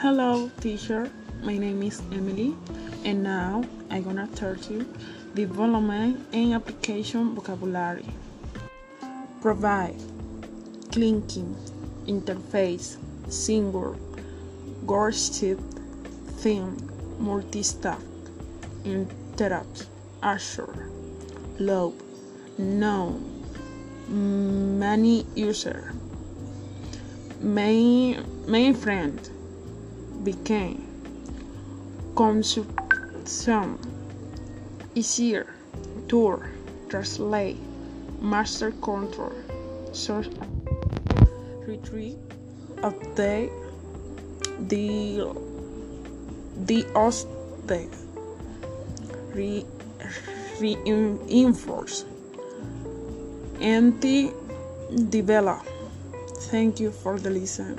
Hello, teacher. My name is Emily, and now I'm gonna teach you development and application vocabulary. Provide, clinking, interface, single, worship, theme, multi-staff, interrupt, assure, load, known, many user, main, mainframe, became, consumption, easier, tour, translate, master control, source, retreat, update, the the hosted, re, reinforce, anti develop. Thank you for the listen.